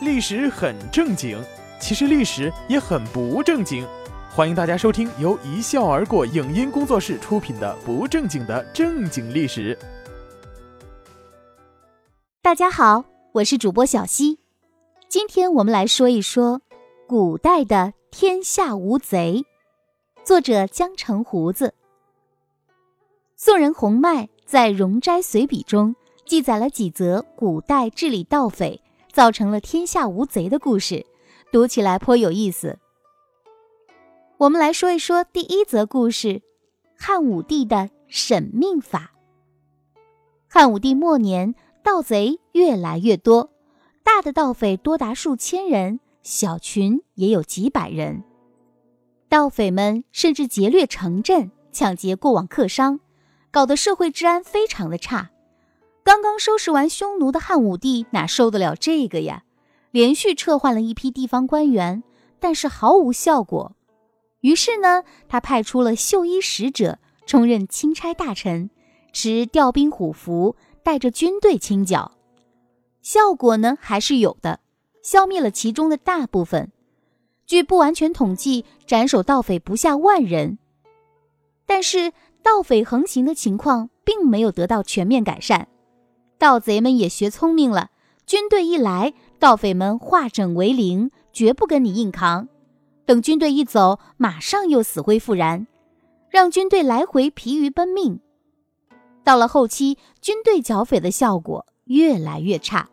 历史很正经，其实历史也很不正经。欢迎大家收听由一笑而过影音工作室出品的《不正经的正经历史》。大家好，我是主播小溪，今天我们来说一说古代的天下无贼。作者江城胡子。宋人洪迈在《容斋随笔》中记载了几则古代治理盗匪。造成了天下无贼的故事，读起来颇有意思。我们来说一说第一则故事：汉武帝的审命法。汉武帝末年，盗贼越来越多，大的盗匪多达数千人，小群也有几百人。盗匪们甚至劫掠城镇，抢劫过往客商，搞得社会治安非常的差。刚刚收拾完匈奴的汉武帝哪受得了这个呀？连续撤换了一批地方官员，但是毫无效果。于是呢，他派出了绣衣使者充任钦差大臣，持调兵虎符，带着军队清剿。效果呢还是有的，消灭了其中的大部分。据不完全统计，斩首盗匪不下万人。但是盗匪横行的情况并没有得到全面改善。盗贼们也学聪明了，军队一来，盗匪们化整为零，绝不跟你硬扛。等军队一走，马上又死灰复燃，让军队来回疲于奔命。到了后期，军队剿匪的效果越来越差。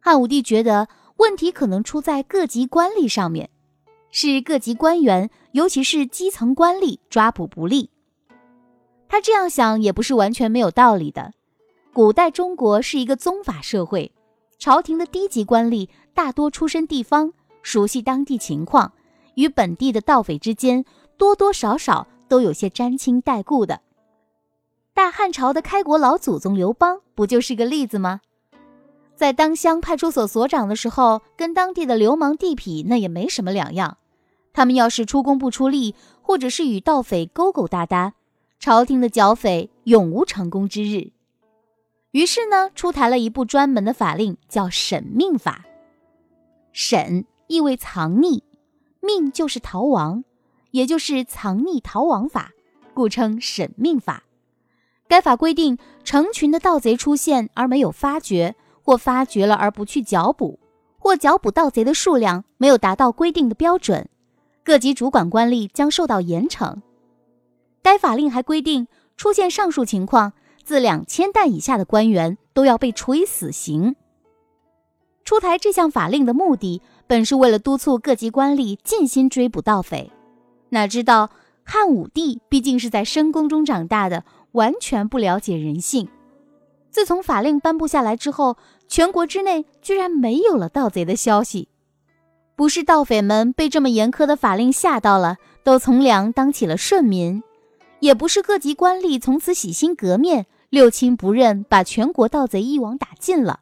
汉武帝觉得问题可能出在各级官吏上面，是各级官员，尤其是基层官吏抓捕不力。他这样想也不是完全没有道理的。古代中国是一个宗法社会，朝廷的低级官吏大多出身地方，熟悉当地情况，与本地的盗匪之间多多少少都有些沾亲带故的。大汉朝的开国老祖宗刘邦不就是个例子吗？在当乡派出所所长的时候，跟当地的流氓地痞那也没什么两样。他们要是出工不出力，或者是与盗匪勾勾搭搭，朝廷的剿匪永无成功之日。于是呢，出台了一部专门的法令，叫审命法。审意为藏匿，命就是逃亡，也就是藏匿逃亡法，故称审命法。该法规定，成群的盗贼出现而没有发觉，或发觉了而不去剿捕，或剿捕盗贼的数量没有达到规定的标准，各级主管官吏将受到严惩。该法令还规定，出现上述情况。自两千担以下的官员都要被处以死刑。出台这项法令的目的，本是为了督促各级官吏尽心追捕盗匪。哪知道汉武帝毕竟是在深宫中长大的，完全不了解人性。自从法令颁布下来之后，全国之内居然没有了盗贼的消息。不是盗匪们被这么严苛的法令吓到了，都从良当起了顺民；也不是各级官吏从此洗心革面。六亲不认，把全国盗贼一网打尽了，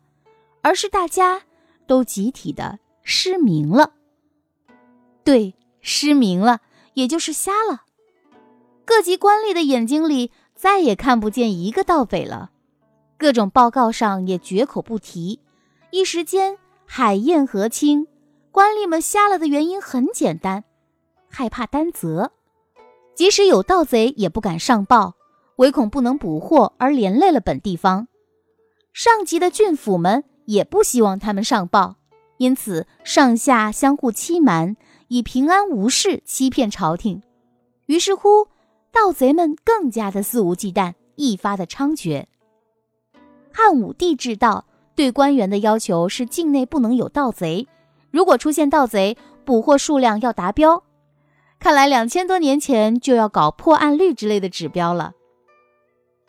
而是大家都集体的失明了。对，失明了，也就是瞎了。各级官吏的眼睛里再也看不见一个盗匪了，各种报告上也绝口不提。一时间海晏河清，官吏们瞎了的原因很简单，害怕担责，即使有盗贼也不敢上报。唯恐不能捕获而连累了本地方，上级的郡府们也不希望他们上报，因此上下相互欺瞒，以平安无事欺骗朝廷。于是乎，盗贼们更加的肆无忌惮，一发的猖獗。汉武帝制道，对官员的要求是境内不能有盗贼，如果出现盗贼，捕获数量要达标。看来两千多年前就要搞破案率之类的指标了。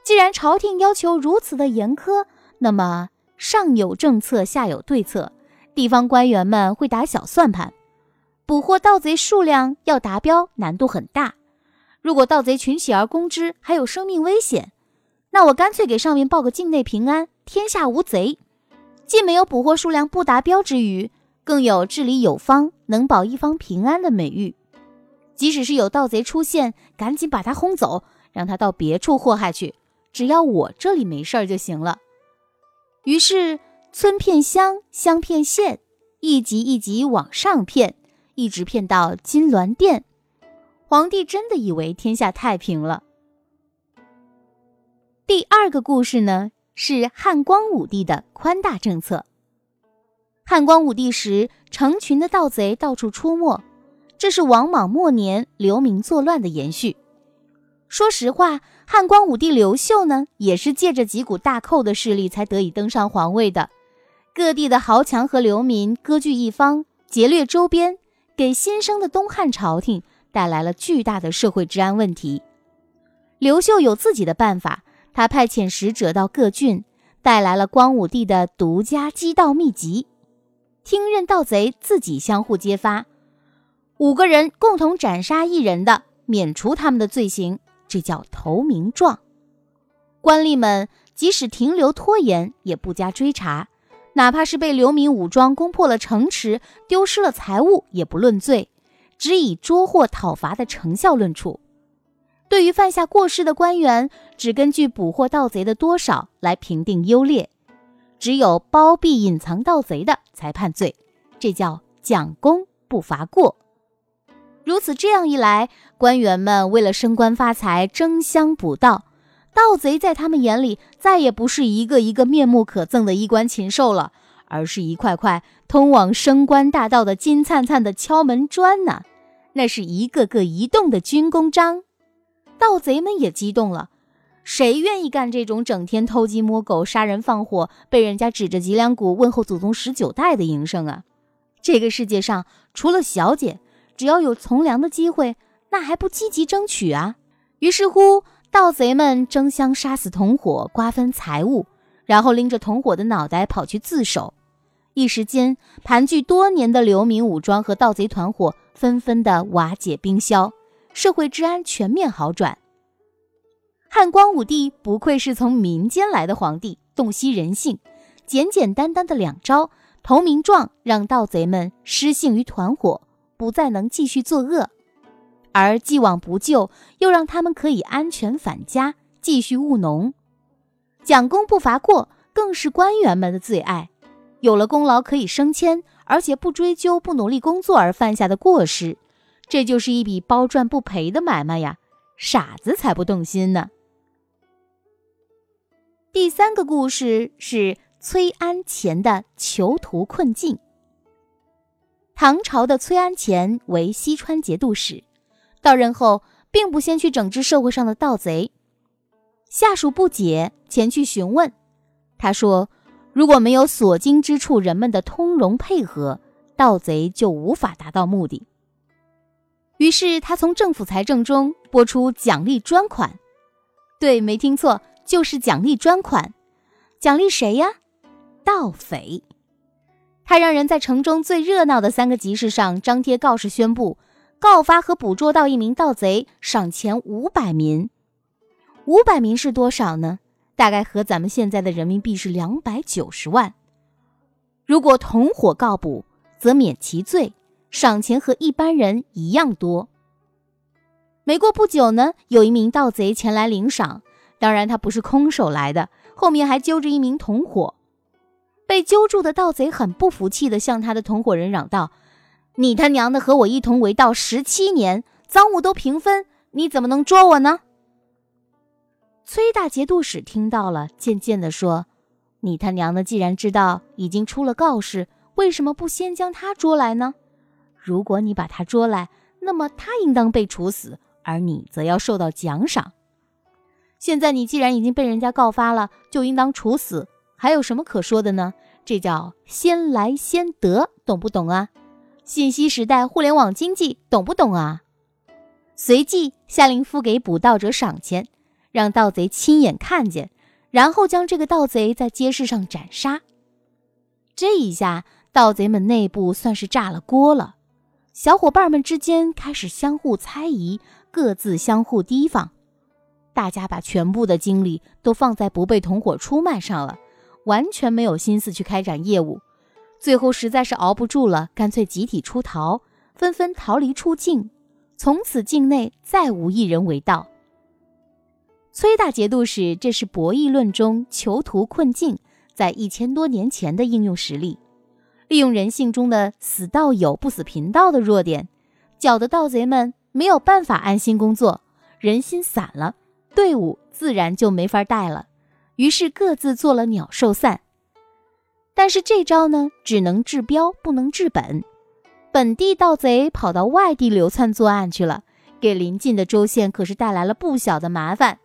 既然朝廷要求如此的严苛，那么上有政策，下有对策，地方官员们会打小算盘，捕获盗贼数量要达标，难度很大。如果盗贼群起而攻之，还有生命危险，那我干脆给上面报个境内平安，天下无贼，既没有捕获数量不达标之余，更有治理有方，能保一方平安的美誉。即使是有盗贼出现，赶紧把他轰走，让他到别处祸害去。只要我这里没事儿就行了。于是村骗乡，乡骗县，一级一级往上骗，一直骗到金銮殿。皇帝真的以为天下太平了。第二个故事呢，是汉光武帝的宽大政策。汉光武帝时，成群的盗贼到处出没，这是王莽末年流民作乱的延续。说实话，汉光武帝刘秀呢，也是借着几股大寇的势力才得以登上皇位的。各地的豪强和流民割据一方，劫掠周边，给新生的东汉朝廷带来了巨大的社会治安问题。刘秀有自己的办法。他派遣使者到各郡，带来了光武帝的独家缉盗秘籍，听任盗贼自己相互揭发，五个人共同斩杀一人的，免除他们的罪行，这叫投名状。官吏们即使停留拖延，也不加追查，哪怕是被流民武装攻破了城池，丢失了财物，也不论罪，只以捉获讨伐的成效论处。对于犯下过失的官员，只根据捕获盗贼的多少来评定优劣，只有包庇隐藏盗贼的才判罪，这叫讲功不罚过。如此这样一来，官员们为了升官发财，争相捕盗，盗贼在他们眼里再也不是一个一个面目可憎的衣冠禽兽了，而是一块块通往升官大道的金灿灿的敲门砖呢，那是一个个移动的军功章。盗贼们也激动了，谁愿意干这种整天偷鸡摸狗、杀人放火、被人家指着脊梁骨问候祖宗十九代的营生啊？这个世界上除了小姐，只要有从良的机会，那还不积极争取啊？于是乎，盗贼们争相杀死同伙，瓜分财物，然后拎着同伙的脑袋跑去自首。一时间，盘踞多年的流民武装和盗贼团伙纷纷的瓦解冰消。社会治安全面好转。汉光武帝不愧是从民间来的皇帝，洞悉人性，简简单单的两招投名状，让盗贼们失信于团伙，不再能继续作恶；而既往不咎，又让他们可以安全返家，继续务农。讲功不罚过，更是官员们的最爱。有了功劳可以升迁，而且不追究不努力工作而犯下的过失。这就是一笔包赚不赔的买卖呀，傻子才不动心呢。第三个故事是崔安潜的囚徒困境。唐朝的崔安潜为西川节度使，到任后并不先去整治社会上的盗贼，下属不解，前去询问，他说：“如果没有所经之处人们的通融配合，盗贼就无法达到目的。”于是他从政府财政中拨出奖励专款，对，没听错，就是奖励专款。奖励谁呀？盗匪。他让人在城中最热闹的三个集市上张贴告示，宣布告发和捕捉到一名盗贼，赏钱五百民。五百民是多少呢？大概和咱们现在的人民币是两百九十万。如果同伙告捕，则免其罪。赏钱和一般人一样多。没过不久呢，有一名盗贼前来领赏，当然他不是空手来的，后面还揪着一名同伙。被揪住的盗贼很不服气地向他的同伙人嚷道：“你他娘的和我一同为盗十七年，赃物都平分，你怎么能捉我呢？”崔大节度使听到了，渐渐地说：“你他娘的既然知道已经出了告示，为什么不先将他捉来呢？”如果你把他捉来，那么他应当被处死，而你则要受到奖赏。现在你既然已经被人家告发了，就应当处死，还有什么可说的呢？这叫先来先得，懂不懂啊？信息时代，互联网经济，懂不懂啊？随即下令付给捕盗者赏钱，让盗贼亲眼看见，然后将这个盗贼在街市上斩杀。这一下，盗贼们内部算是炸了锅了。小伙伴们之间开始相互猜疑，各自相互提防，大家把全部的精力都放在不被同伙出卖上了，完全没有心思去开展业务。最后实在是熬不住了，干脆集体出逃，纷纷逃离出境，从此境内再无一人为盗。崔大节度使这是博弈论中囚徒困境，在一千多年前的应用实例，利用人性中的死道友不死贫道的弱点，搅得盗贼们没有办法安心工作，人心散了，队伍自然就没法带了，于是各自做了鸟兽散。但是这招呢，只能治标不能治本，本地盗贼跑到外地流窜作案去了，给邻近的州县可是带来了不小的麻烦。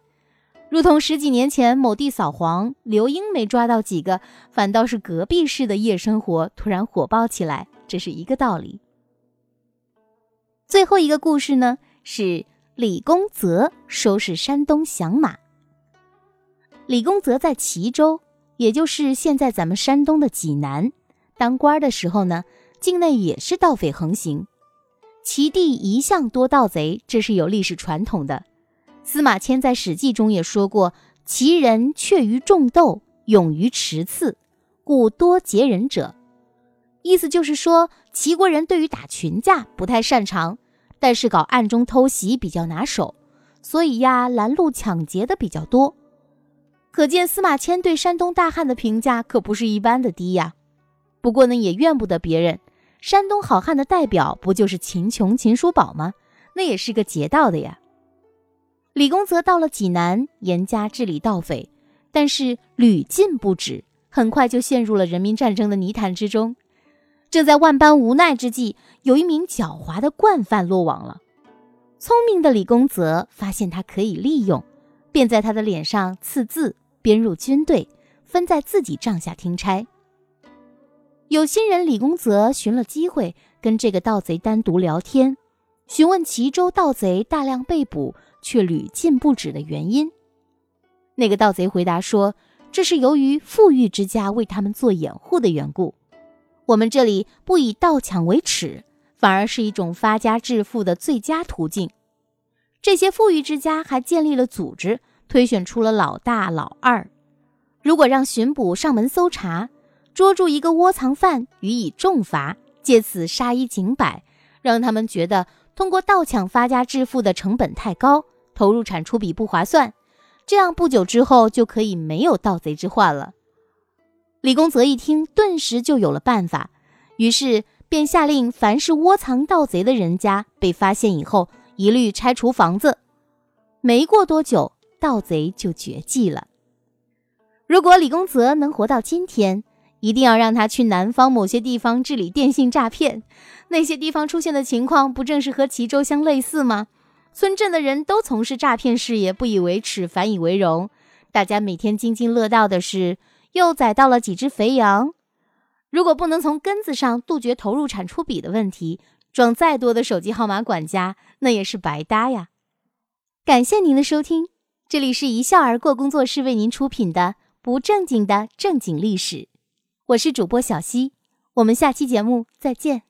如同十几年前某地扫黄，刘英没抓到几个，反倒是隔壁市的夜生活突然火爆起来，这是一个道理。最后一个故事呢，是李公泽收拾山东响马。李公泽在齐州，也就是现在咱们山东的济南，当官的时候呢，境内也是盗匪横行，齐地一向多盗贼，这是有历史传统的。司马迁在《史记》中也说过：“齐人却于种豆，勇于持刺，故多劫人者。”意思就是说，齐国人对于打群架不太擅长，但是搞暗中偷袭比较拿手，所以呀，拦路抢劫的比较多。可见司马迁对山东大汉的评价可不是一般的低呀。不过呢，也怨不得别人，山东好汉的代表不就是秦琼、秦叔宝吗？那也是个劫道的呀。李公泽到了济南，严加治理盗匪，但是屡禁不止，很快就陷入了人民战争的泥潭之中。正在万般无奈之际，有一名狡猾的惯犯落网了。聪明的李公泽发现他可以利用，便在他的脸上刺字，编入军队，分在自己帐下听差。有心人李公泽寻了机会，跟这个盗贼单独聊天，询问齐州盗贼大量被捕。却屡禁不止的原因，那个盗贼回答说：“这是由于富裕之家为他们做掩护的缘故。我们这里不以盗抢为耻，反而是一种发家致富的最佳途径。这些富裕之家还建立了组织，推选出了老大、老二。如果让巡捕上门搜查，捉住一个窝藏犯，予以重罚，借此杀一儆百，让他们觉得通过盗抢发家致富的成本太高。”投入产出比不划算，这样不久之后就可以没有盗贼之患了。李公泽一听，顿时就有了办法，于是便下令，凡是窝藏盗贼的人家被发现以后，一律拆除房子。没过多久，盗贼就绝迹了。如果李公泽能活到今天，一定要让他去南方某些地方治理电信诈骗。那些地方出现的情况，不正是和齐州相类似吗？村镇的人都从事诈骗事业，不以为耻，反以为荣。大家每天津津乐道的是，又宰到了几只肥羊。如果不能从根子上杜绝投入产出比的问题，装再多的手机号码管家，那也是白搭呀。感谢您的收听，这里是一笑而过工作室为您出品的不正经的正经历史，我是主播小溪，我们下期节目再见。